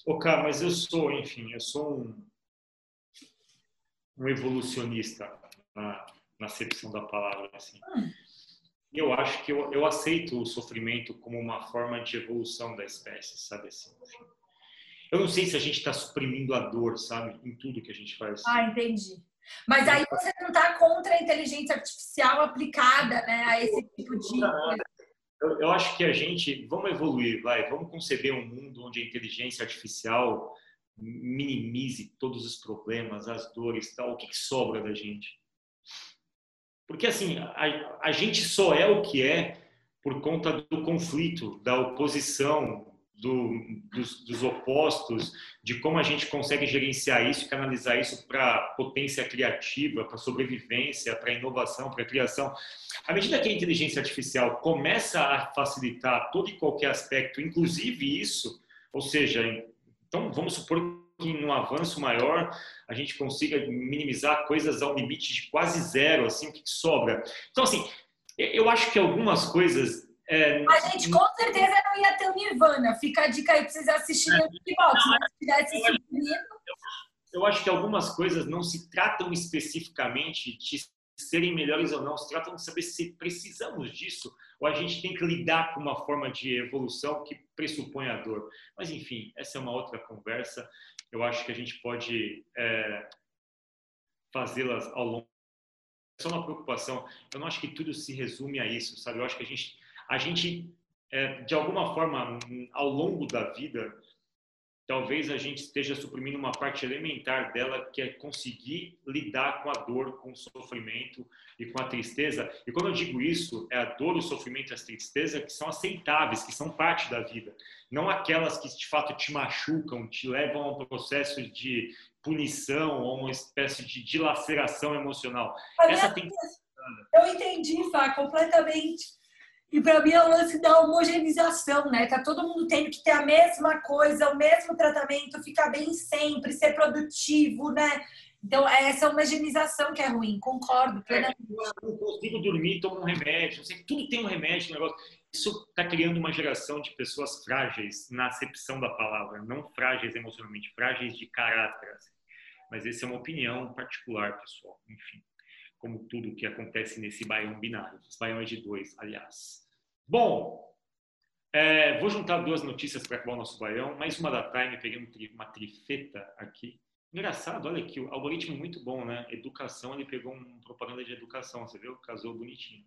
Ô, cara, mas eu sou, enfim, eu sou um, um evolucionista na, na acepção da palavra, assim. Hum eu acho que eu, eu aceito o sofrimento como uma forma de evolução da espécie, sabe assim? Eu não sei se a gente está suprimindo a dor, sabe, em tudo que a gente faz. Ah, entendi. Mas aí você não está contra a inteligência artificial aplicada, né, a esse tipo de eu, eu acho que a gente vamos evoluir, vai, vamos conceber um mundo onde a inteligência artificial minimize todos os problemas, as dores, tal. O que, que sobra da gente? Porque, assim, a, a gente só é o que é por conta do conflito, da oposição, do, dos, dos, opostos, de como a gente consegue gerenciar isso, canalizar isso para potência criativa, para sobrevivência, para inovação, para criação. À medida que a inteligência artificial começa a facilitar todo e qualquer aspecto, inclusive isso, ou seja, então vamos supor que num avanço maior a gente consiga minimizar coisas ao limite de quase zero, assim, o que sobra. Então, assim, eu acho que algumas coisas... É... A gente com certeza não ia ter o Nirvana. Fica a dica aí para vocês assistirem o Kickbox. Se tivesse eu, eu acho que algumas coisas não se tratam especificamente de serem melhores ou não, se tratam de saber se precisamos disso ou a gente tem que lidar com uma forma de evolução que pressupõe a dor. Mas, enfim, essa é uma outra conversa eu acho que a gente pode é, fazê-las ao longo. É só uma preocupação. Eu não acho que tudo se resume a isso, sabe? Eu acho que a gente, a gente é, de alguma forma, ao longo da vida, talvez a gente esteja suprimindo uma parte elementar dela, que é conseguir lidar com a dor, com o sofrimento e com a tristeza. E quando eu digo isso, é a dor, o sofrimento e a tristeza que são aceitáveis, que são parte da vida, não aquelas que de fato te machucam, te levam a um processo de punição ou uma espécie de dilaceração emocional. Essa tem Eu entendi, Fá, completamente. E para mim é o lance da homogeneização, né? Tá todo mundo tendo que ter a mesma coisa, o mesmo tratamento, ficar bem sempre, ser produtivo, né? Então, é essa homogeneização que é ruim, concordo. É, não consigo dormir, tomo um remédio, sei, tudo tem um remédio, um negócio. Isso está criando uma geração de pessoas frágeis na acepção da palavra, não frágeis emocionalmente, frágeis de caráter. Assim. Mas essa é uma opinião particular, pessoal. Enfim, como tudo que acontece nesse baião binário. Baião é de dois, aliás. Bom, é, vou juntar duas notícias para acabar o nosso baião. Mais uma da Time, peguei uma trifeta aqui. Engraçado, olha aqui, o algoritmo muito bom, né? Educação, ele pegou uma propaganda de educação, você viu? Casou bonitinho.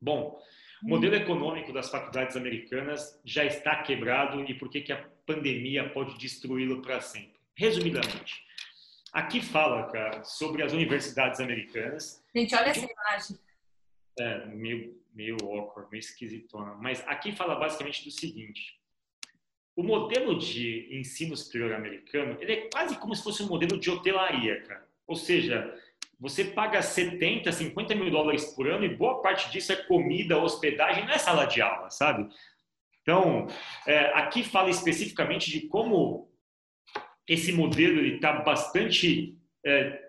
Bom, o modelo econômico das faculdades americanas já está quebrado e por que, que a pandemia pode destruí-lo para sempre? Resumidamente, aqui fala, cara, sobre as universidades americanas. Gente, olha essa imagem. É, meio, meio awkward, meio esquisitona. Mas aqui fala basicamente do seguinte o modelo de ensino superior americano, ele é quase como se fosse um modelo de hotelaria, cara. Ou seja, você paga 70, 50 mil dólares por ano e boa parte disso é comida, hospedagem, não é sala de aula, sabe? Então, é, aqui fala especificamente de como esse modelo está bastante é,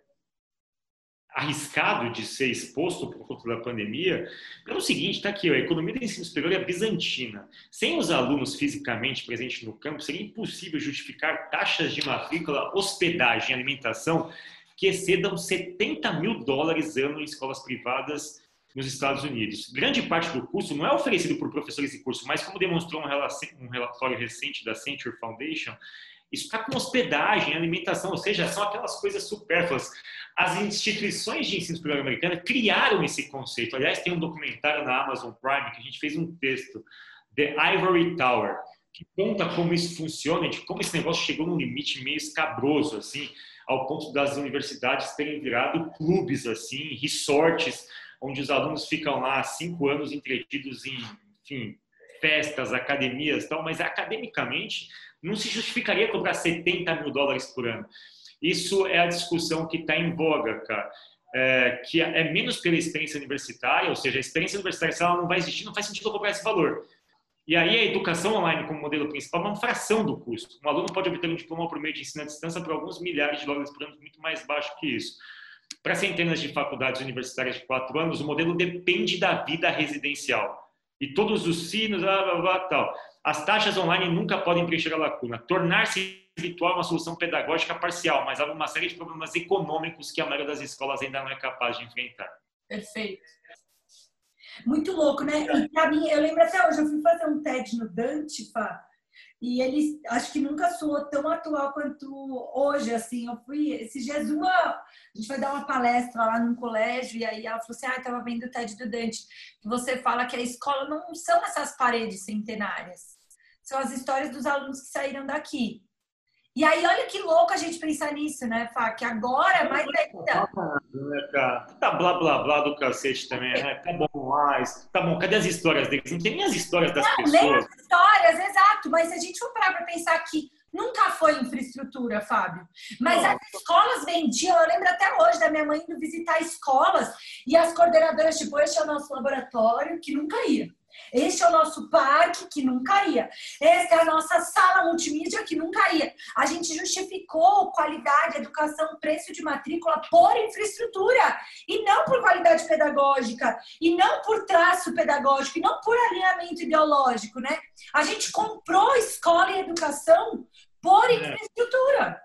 arriscado de ser exposto por conta da pandemia, é o seguinte, está aqui, a economia do ensino superior é bizantina. Sem os alunos fisicamente presentes no campo, seria impossível justificar taxas de matrícula, hospedagem e alimentação que excedam 70 mil dólares ano em escolas privadas nos Estados Unidos. Grande parte do curso não é oferecido por professores de curso, mas como demonstrou um relatório recente da Century Foundation, isso está com hospedagem, alimentação, ou seja, são aquelas coisas supérfluas. As instituições de ensino superior americana criaram esse conceito. Aliás, tem um documentário na Amazon Prime que a gente fez um texto, The Ivory Tower, que conta como isso funciona, de como esse negócio chegou num limite meio escabroso, assim, ao ponto das universidades terem virado clubes, assim, resorts, onde os alunos ficam lá cinco anos entretidos em, enfim, festas, academias, tal. Mas academicamente não se justificaria cobrar 70 mil dólares por ano. Isso é a discussão que está em voga, cara. É, que é menos pela experiência universitária, ou seja, a experiência universitária, se ela não vai existir, não faz sentido cobrar esse valor. E aí a educação online como modelo principal é uma fração do custo. Um aluno pode obter um diploma por meio de ensino à distância por alguns milhares de dólares por ano, muito mais baixo que isso. Para centenas de faculdades universitárias de quatro anos, o modelo depende da vida residencial. E todos os sinos, blá, blá, blá, tal. As taxas online nunca podem preencher a lacuna. Tornar-se virtual é uma solução pedagógica parcial, mas há uma série de problemas econômicos que a maioria das escolas ainda não é capaz de enfrentar. Perfeito. Muito louco, né? E pra mim, eu lembro até hoje, eu fui fazer um TED no Dante, Fá, e ele acho que nunca soou tão atual quanto hoje, assim. Eu fui, esses dias, uma. A gente foi dar uma palestra lá num colégio, e aí ela falou assim: ah, estava vendo o TED do Dante, que você fala que a escola não são essas paredes centenárias, são as histórias dos alunos que saíram daqui. E aí, olha que louco a gente pensar nisso, né, Fá? Que agora, mais ainda. Tá blá blá blá do cacete também, né? Tá bom mais. Tá bom, cadê as histórias deles? Não tem nem as histórias das não, pessoas. Não, as histórias, exato. Mas se a gente for parar pra pensar que nunca foi infraestrutura, Fábio. Mas não. as escolas vendiam, eu lembro até hoje da minha mãe indo visitar escolas e as coordenadoras, tipo, este é o nosso laboratório, que nunca ia. Este é o nosso parque que nunca ia. Esta é a nossa sala multimídia que nunca ia. A gente justificou qualidade, educação, preço de matrícula por infraestrutura e não por qualidade pedagógica e não por traço pedagógico e não por alinhamento ideológico, né? A gente comprou escola e educação por é. infraestrutura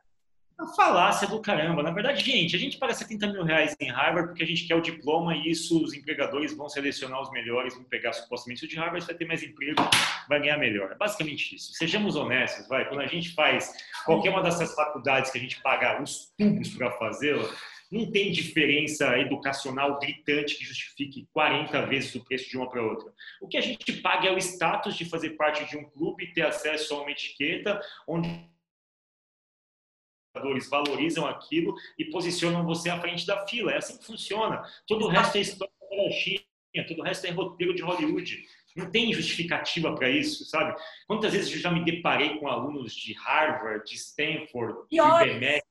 uma falácia do caramba. Na verdade, gente, a gente paga 70 mil reais em Harvard porque a gente quer o diploma e isso os empregadores vão selecionar os melhores, vão pegar supostamente o de Harvard, vai ter mais emprego, vai ganhar melhor. É basicamente isso. Sejamos honestos, vai. Quando a gente faz qualquer uma dessas faculdades que a gente paga os tubos para fazê-la, não tem diferença educacional gritante que justifique 40 vezes o preço de uma para outra. O que a gente paga é o status de fazer parte de um clube, ter acesso a uma etiqueta, onde valorizam aquilo e posicionam você à frente da fila. É assim que funciona. Todo o resto é história da China, todo o resto é roteiro de Hollywood. Não tem justificativa para isso, sabe? Quantas vezes eu já me deparei com alunos de Harvard, de Stanford, de IBMEC,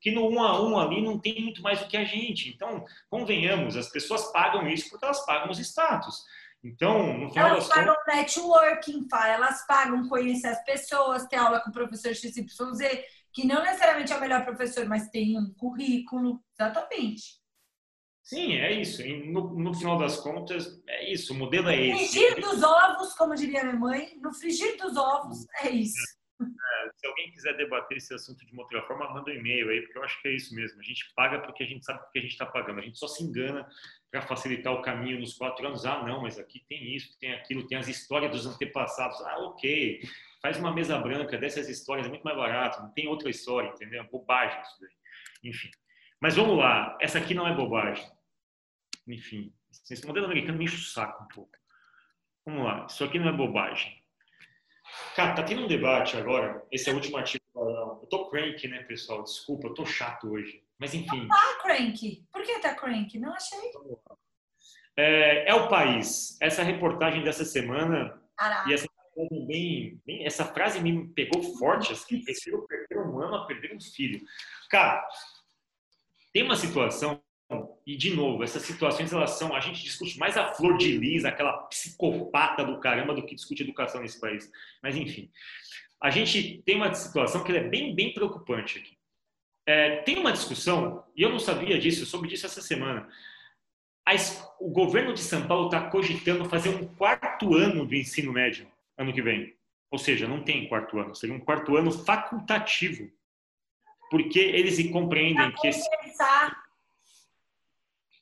que no um a um ali não tem muito mais do que a gente. Então, convenhamos, as pessoas pagam isso porque elas pagam os status. Então, no final elas pagam contas... networking, elas pagam conhecer as pessoas, ter aula com o professor XYZ, que não necessariamente é o melhor professor, mas tem um currículo. Exatamente. Sim, é isso. E no, no final das contas, é isso. O modelo é esse. Frigir dos ovos, como diria minha mãe, no frigir dos ovos, é isso. É, se alguém quiser debater esse assunto de uma outra forma, manda um e-mail aí, porque eu acho que é isso mesmo. A gente paga porque a gente sabe porque a gente está pagando. A gente só se engana para facilitar o caminho nos quatro anos. Ah, não, mas aqui tem isso, tem aquilo, tem as histórias dos antepassados. Ah, ok. Faz uma mesa branca dessas histórias, é muito mais barato. Não tem outra história, entendeu? É bobagem isso daí. Enfim. Mas vamos lá. Essa aqui não é bobagem. Enfim. Esse modelo americano me enche o saco um pouco. Vamos lá. Isso aqui não é bobagem. Cara, tá tendo um debate agora. Esse é o último artigo. Eu tô crank, né, pessoal? Desculpa, eu tô chato hoje. Mas enfim. Não tá crank. Por que tá crank? Não achei. É, é o país. Essa reportagem dessa semana. Caraca. E essa bem, bem, essa frase me pegou forte. Assim, prefiro perder um ano a perder um filho. Cara, tem uma situação e de novo, essas situações elas são, a gente discute mais a flor de lis, aquela psicopata do caramba do que discute educação nesse país. Mas enfim, a gente tem uma situação que é bem bem preocupante aqui. É, tem uma discussão e eu não sabia disso, eu soube disso essa semana. A, o governo de São Paulo está cogitando fazer um quarto ano do ensino médio ano que vem. Ou seja, não tem quarto ano, seria um quarto ano facultativo. Porque eles compreendem que esse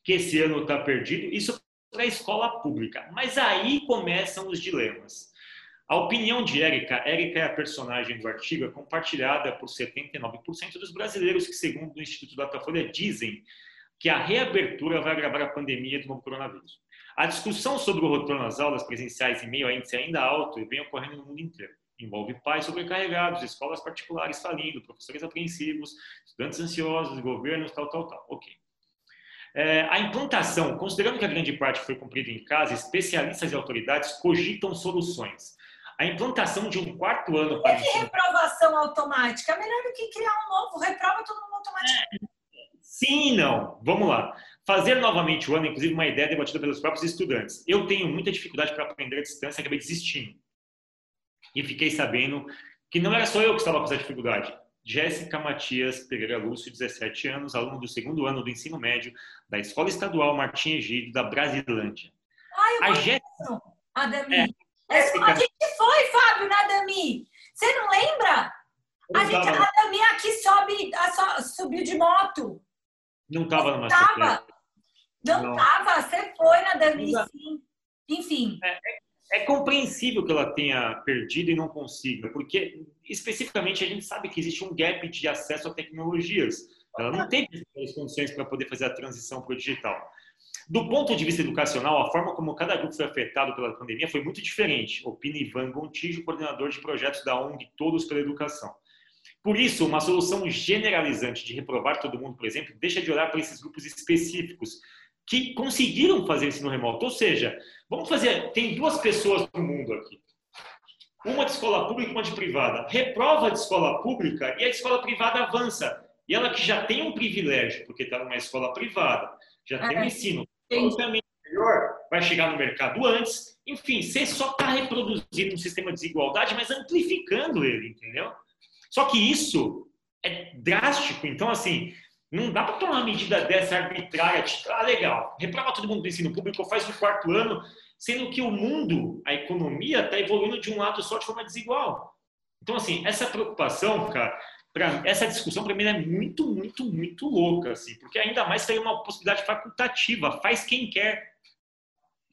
que esse ano está perdido, isso para a escola pública. Mas aí começam os dilemas. A opinião de Érica, Érica é a personagem do artigo, é compartilhada por 79% dos brasileiros que, segundo o Instituto Datafolha, dizem que a reabertura vai agravar a pandemia do novo coronavírus. A discussão sobre o retorno às aulas presenciais em meio a índice ainda alto vem ocorrendo no mundo inteiro. Envolve pais sobrecarregados, escolas particulares falindo, professores apreensivos, estudantes ansiosos, governos, tal, tal, tal. Ok. É, a implantação, considerando que a grande parte foi cumprida em casa, especialistas e autoridades cogitam soluções. A implantação de um quarto ano para. E reprovação automática? É melhor do que criar um novo, reprova todo mundo automaticamente. É, sim e não. Vamos lá. Fazer novamente o ano, inclusive uma ideia debatida pelos próprios estudantes. Eu tenho muita dificuldade para aprender à distância, acabei desistindo. E fiquei sabendo que não era só eu que estava com essa dificuldade. Jéssica Matias Pereira Lúcio, 17 anos, aluno do segundo ano do ensino médio da Escola Estadual Martim Egídio, da Brasilândia. Ai, eu a Jéssica. Adami. É, Jéssica... A gente foi, Fábio, na Adami. Você não lembra? a gente, a Adami aqui sobe, a, subiu de moto. Não estava na Tava. Não estava. Você foi na Adami, sim. Enfim. É, é compreensível que ela tenha perdido e não consiga, porque especificamente a gente sabe que existe um gap de acesso a tecnologias. Ela não teve as condições para poder fazer a transição para o digital. Do ponto de vista educacional, a forma como cada grupo foi afetado pela pandemia foi muito diferente, opina Ivan Gontijo, coordenador de projetos da ONG Todos pela Educação. Por isso, uma solução generalizante de reprovar todo mundo, por exemplo, deixa de olhar para esses grupos específicos que conseguiram fazer ensino remoto. Ou seja, vamos fazer. Tem duas pessoas no mundo aqui. Uma de escola pública e uma de privada. Reprova de escola pública e a escola privada avança. E ela que já tem um privilégio, porque está numa escola privada, já tem um é, ensino obviamente melhor, vai chegar no mercado antes. Enfim, você só está reproduzindo um sistema de desigualdade, mas amplificando ele, entendeu? Só que isso é drástico. Então, assim, não dá para tomar uma medida dessa arbitrária, tipo, ah, legal, reprova todo mundo do ensino público, faz no quarto ano, sendo que o mundo, a economia, está evoluindo de um lado só de forma desigual. Então, assim, essa preocupação, cara, pra, essa discussão para mim é muito, muito, muito louca, assim, porque ainda mais tem uma possibilidade facultativa, faz quem quer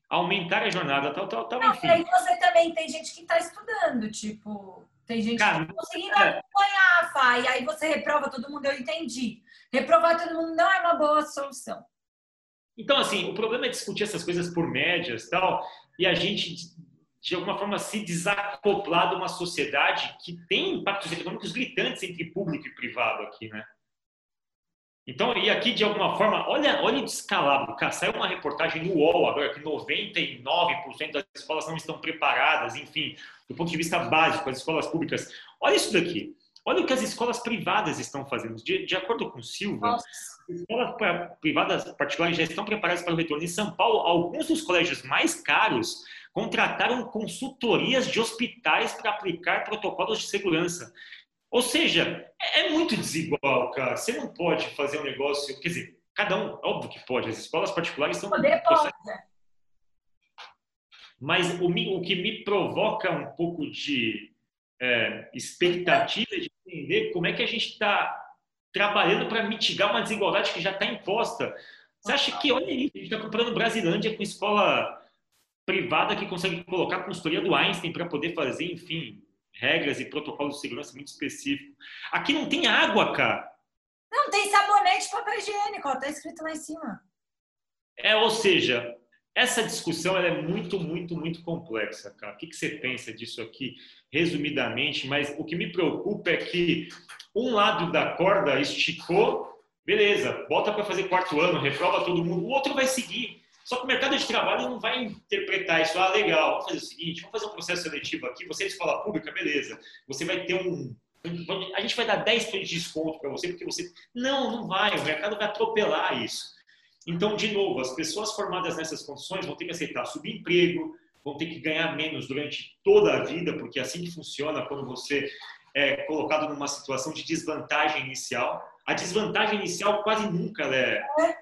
aumentar a jornada, tal, tal, tal, Não, enfim. E aí você também tem gente que está estudando, tipo, tem gente Cara, que tá conseguindo é... acompanhar, Fá, e aí você reprova todo mundo, eu entendi. Reprovar todo mundo não é uma boa solução. Então, assim, o problema é discutir essas coisas por médias tal, e a gente, de alguma forma, se desacoplar de uma sociedade que tem impactos econômicos gritantes entre público e privado aqui, né? Então, e aqui, de alguma forma, olha, olha o descalabro. Cara, saiu uma reportagem no UOL agora que 99% das escolas não estão preparadas, enfim, do ponto de vista básico, as escolas públicas. Olha isso daqui. Olha o que as escolas privadas estão fazendo. De, de acordo com Silva, Nossa. as escolas privadas particulares já estão preparadas para o retorno. Em São Paulo, alguns dos colégios mais caros contrataram consultorias de hospitais para aplicar protocolos de segurança. Ou seja, é, é muito desigual, cara. Você não pode fazer um negócio. Quer dizer, cada um, óbvio que pode. As escolas particulares estão. Poder pode. Mas o, o que me provoca um pouco de é, expectativa de entender como é que a gente está trabalhando para mitigar uma desigualdade que já está imposta. Você acha que, olha isso, a gente está comprando Brasilândia com escola privada que consegue colocar a consultoria do Einstein para poder fazer, enfim, regras e protocolos de segurança muito específicos. Aqui não tem água, cara. Não, tem sabonete e papel higiênico, está escrito lá em cima. É, ou seja, essa discussão é muito, muito, muito complexa, cara. O que, que você pensa disso aqui, resumidamente? Mas o que me preocupa é que um lado da corda esticou, beleza, bota para fazer quarto ano, reprova todo mundo, o outro vai seguir. Só que o mercado de trabalho não vai interpretar isso. Ah, legal, vamos fazer o seguinte, vamos fazer um processo seletivo aqui, você é de escola pública, beleza. Você vai ter um... A gente vai dar 10% de desconto para você, porque você... Não, não vai, o mercado vai atropelar isso. Então, de novo, as pessoas formadas nessas condições vão ter que aceitar subemprego, vão ter que ganhar menos durante toda a vida, porque é assim que funciona quando você é colocado numa situação de desvantagem inicial. A desvantagem inicial quase nunca é, é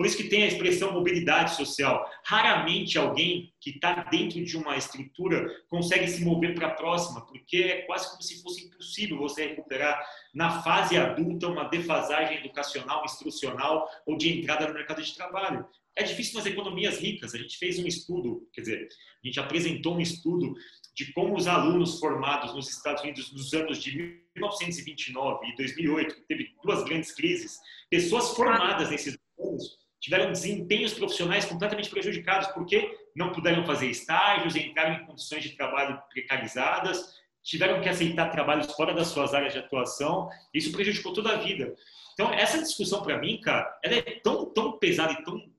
por isso que tem a expressão mobilidade social. Raramente alguém que está dentro de uma estrutura consegue se mover para a próxima, porque é quase como se fosse impossível você recuperar na fase adulta uma defasagem educacional, instrucional ou de entrada no mercado de trabalho. É difícil nas economias ricas. A gente fez um estudo, quer dizer, a gente apresentou um estudo de como os alunos formados nos Estados Unidos nos anos de 1929 e 2008, que teve duas grandes crises, pessoas formadas nesses anos tiveram desempenhos profissionais completamente prejudicados porque não puderam fazer estágios, entraram em condições de trabalho precarizadas, tiveram que aceitar trabalhos fora das suas áreas de atuação. Isso prejudicou toda a vida. Então, essa discussão, para mim, cara, ela é tão, tão pesada e tão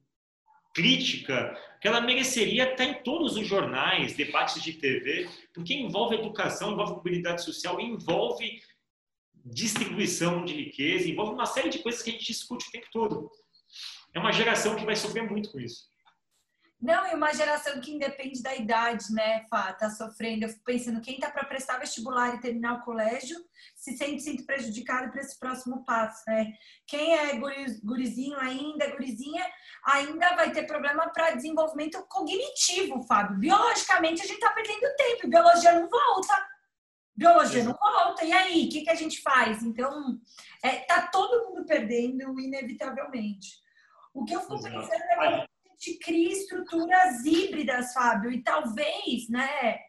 crítica que ela mereceria estar em todos os jornais, debates de TV, porque envolve educação, envolve mobilidade social, envolve distribuição de riqueza, envolve uma série de coisas que a gente discute o tempo todo é uma geração que vai sofrer muito com isso. Não, e uma geração que independe da idade, né, Fá, tá sofrendo. Eu fico pensando, quem tá para prestar vestibular e terminar o colégio se sente, sente prejudicado para esse próximo passo, né? Quem é gurizinho ainda, gurizinha, ainda vai ter problema para desenvolvimento cognitivo, Fábio. Biologicamente, a gente tá perdendo tempo, biologia não volta. Biologia não volta. E aí, o que, que a gente faz? Então, é, tá todo mundo perdendo, inevitavelmente. O que eu fico pensando é que a gente cria estruturas híbridas, Fábio, e talvez, né,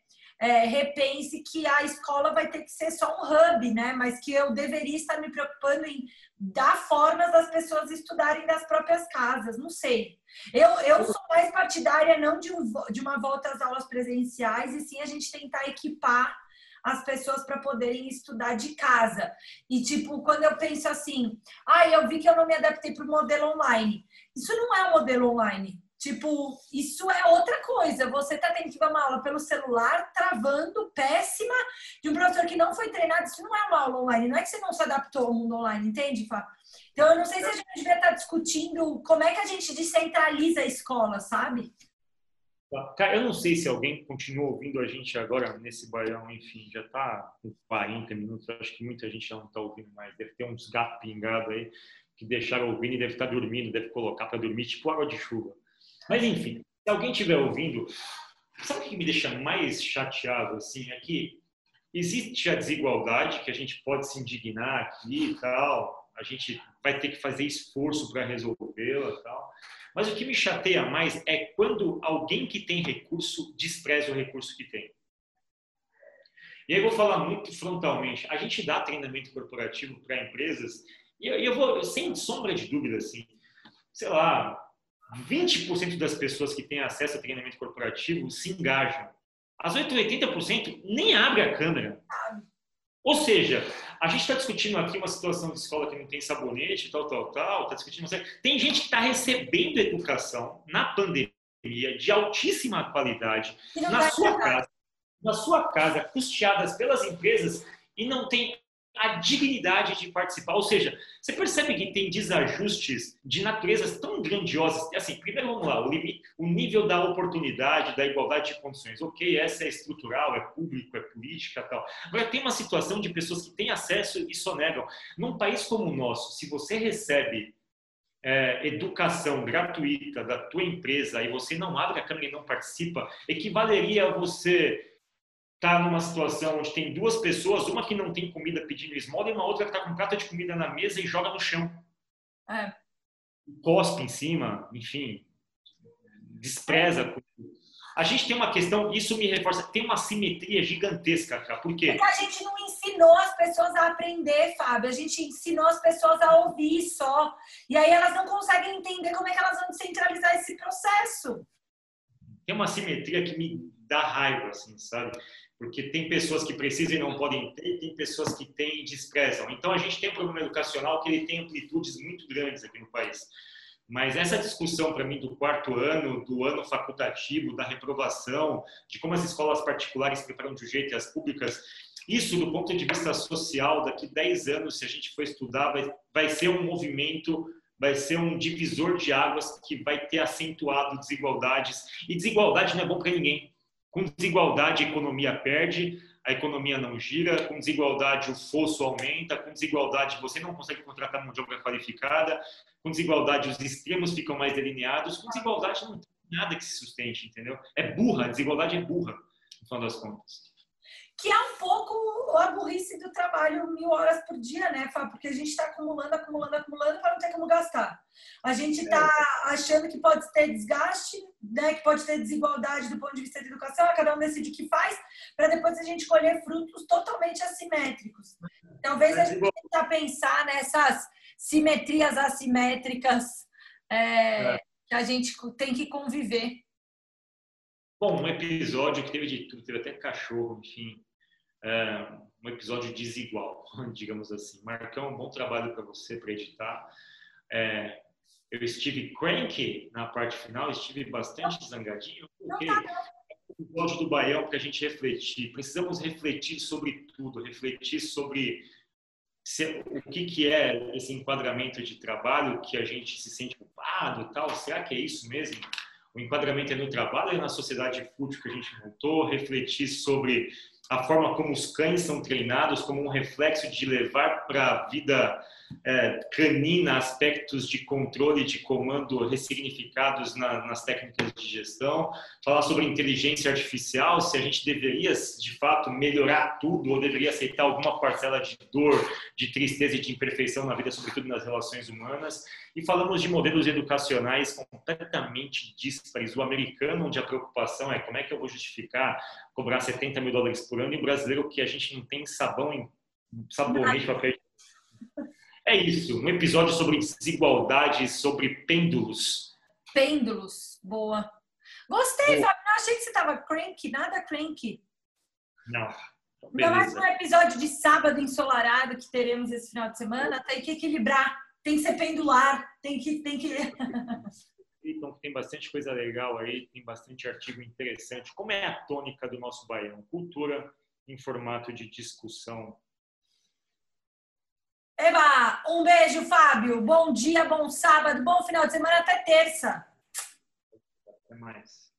é, repense que a escola vai ter que ser só um hub, né? Mas que eu deveria estar me preocupando em dar formas das pessoas estudarem das próprias casas, não sei. Eu, eu sou mais partidária não de, um, de uma volta às aulas presenciais, e sim a gente tentar equipar as pessoas para poderem estudar de casa. E, tipo, quando eu penso assim, ah, eu vi que eu não me adaptei para o modelo online. Isso não é um modelo online. Tipo, isso é outra coisa. Você tá tendo que dar uma aula pelo celular, travando, péssima, de um professor que não foi treinado. Isso não é uma aula online. Não é que você não se adaptou ao mundo online, entende, Fá? Então, eu não sei se a gente devia estar discutindo como é que a gente descentraliza a escola, sabe? Cara, eu não sei se alguém continua ouvindo a gente agora nesse baião, enfim, já está com 40 minutos, acho que muita gente já não está ouvindo mais, deve ter uns gatos pingados aí que deixaram ouvindo e deve estar dormindo, deve colocar para dormir, tipo água de chuva. Mas enfim, se alguém estiver ouvindo, sabe o que me deixa mais chateado assim? É que existe a desigualdade que a gente pode se indignar aqui e tal, a gente vai ter que fazer esforço para resolvê-la tal. Mas o que me chateia mais é quando alguém que tem recurso despreza o recurso que tem. E aí eu vou falar muito frontalmente. A gente dá treinamento corporativo para empresas e eu vou, sem sombra de dúvida, assim, sei lá, 20% das pessoas que têm acesso a treinamento corporativo se engajam. As 80% nem abre a câmera. Ou seja, a gente está discutindo aqui uma situação de escola que não tem sabonete, tal, tal, tal, está discutindo. Tem gente que está recebendo educação na pandemia de altíssima qualidade na sua casa, na sua casa, custeadas pelas empresas, e não tem a dignidade de participar. Ou seja, você percebe que tem desajustes de naturezas tão grandiosas. Assim, primeiro vamos lá, o, limite, o nível da oportunidade, da igualdade de condições. Ok, essa é estrutural, é público, é política tal. Agora, tem uma situação de pessoas que têm acesso e sonegam. Num país como o nosso, se você recebe é, educação gratuita da tua empresa e você não abre a câmera e não participa, equivaleria a você está numa situação onde tem duas pessoas, uma que não tem comida pedindo esmola e uma outra que está com prato de comida na mesa e joga no chão. É. Cospe em cima, enfim, despreza. A gente tem uma questão, isso me reforça, tem uma simetria gigantesca, cara. Por quê? Porque a gente não ensinou as pessoas a aprender, Fábio. A gente ensinou as pessoas a ouvir só. E aí elas não conseguem entender como é que elas vão descentralizar esse processo. Tem uma simetria que me dá raiva, assim, sabe? Porque tem pessoas que precisam e não podem ter, tem pessoas que têm e desprezam. Então a gente tem um problema educacional que ele tem amplitudes muito grandes aqui no país. Mas essa discussão para mim do quarto ano, do ano facultativo, da reprovação, de como as escolas particulares preparam de um jeito e as públicas, isso do ponto de vista social, daqui 10 anos, se a gente for estudar, vai, vai ser um movimento vai ser um divisor de águas que vai ter acentuado desigualdades. E desigualdade não é bom para ninguém. Com desigualdade, a economia perde, a economia não gira, com desigualdade, o fosso aumenta, com desigualdade, você não consegue contratar mão de obra qualificada, com desigualdade, os extremos ficam mais delineados, com desigualdade, não tem nada que se sustente, entendeu? É burra, a desigualdade é burra, no final das contas. Que é um pouco a burrice do trabalho mil horas por dia, né, Fábio? Porque a gente está acumulando, acumulando, acumulando para não ter como gastar. A gente está é. achando que pode ter desgaste, né, que pode ter desigualdade do ponto de vista da educação, cada um decide o que faz, para depois a gente colher frutos totalmente assimétricos. Talvez a gente tente pensar nessas simetrias assimétricas é, é. que a gente tem que conviver. Bom, um episódio que teve de tudo, teve até cachorro, enfim, é, um episódio desigual, digamos assim. Marcão, um bom trabalho para você para editar. É, eu estive cranky na parte final, estive bastante zangadinho, porque o episódio do Baião para a gente refletir. Precisamos refletir sobre tudo, refletir sobre se, o que, que é esse enquadramento de trabalho que a gente se sente culpado tal. Será que é isso mesmo? O enquadramento é no trabalho, é na sociedade fútil que a gente montou, refletir sobre a forma como os cães são treinados como um reflexo de levar para a vida é, canina aspectos de controle de comando ressignificados na, nas técnicas de gestão, falar sobre inteligência artificial, se a gente deveria de fato melhorar tudo ou deveria aceitar alguma parcela de dor, de tristeza e de imperfeição na vida, sobretudo nas relações humanas. E falamos de modelos educacionais completamente díspares. O americano, onde a preocupação é como é que eu vou justificar cobrar 70 mil dólares por ano, e o brasileiro, que a gente não tem sabão em sabonete para É isso, um episódio sobre desigualdade, sobre pêndulos. Pêndulos, boa. Gostei, boa. Fábio. Não achei que você estava cranky, nada cranky. Não. Ainda mais um episódio de sábado ensolarado que teremos esse final de semana, tem que equilibrar tem que ser pendular, tem que. Tem que... então tem bastante coisa legal aí, tem bastante artigo interessante. Como é a tônica do nosso baião? Cultura em formato de discussão. Eba! Um beijo, Fábio. Bom dia, bom sábado, bom final de semana, até terça. Até mais.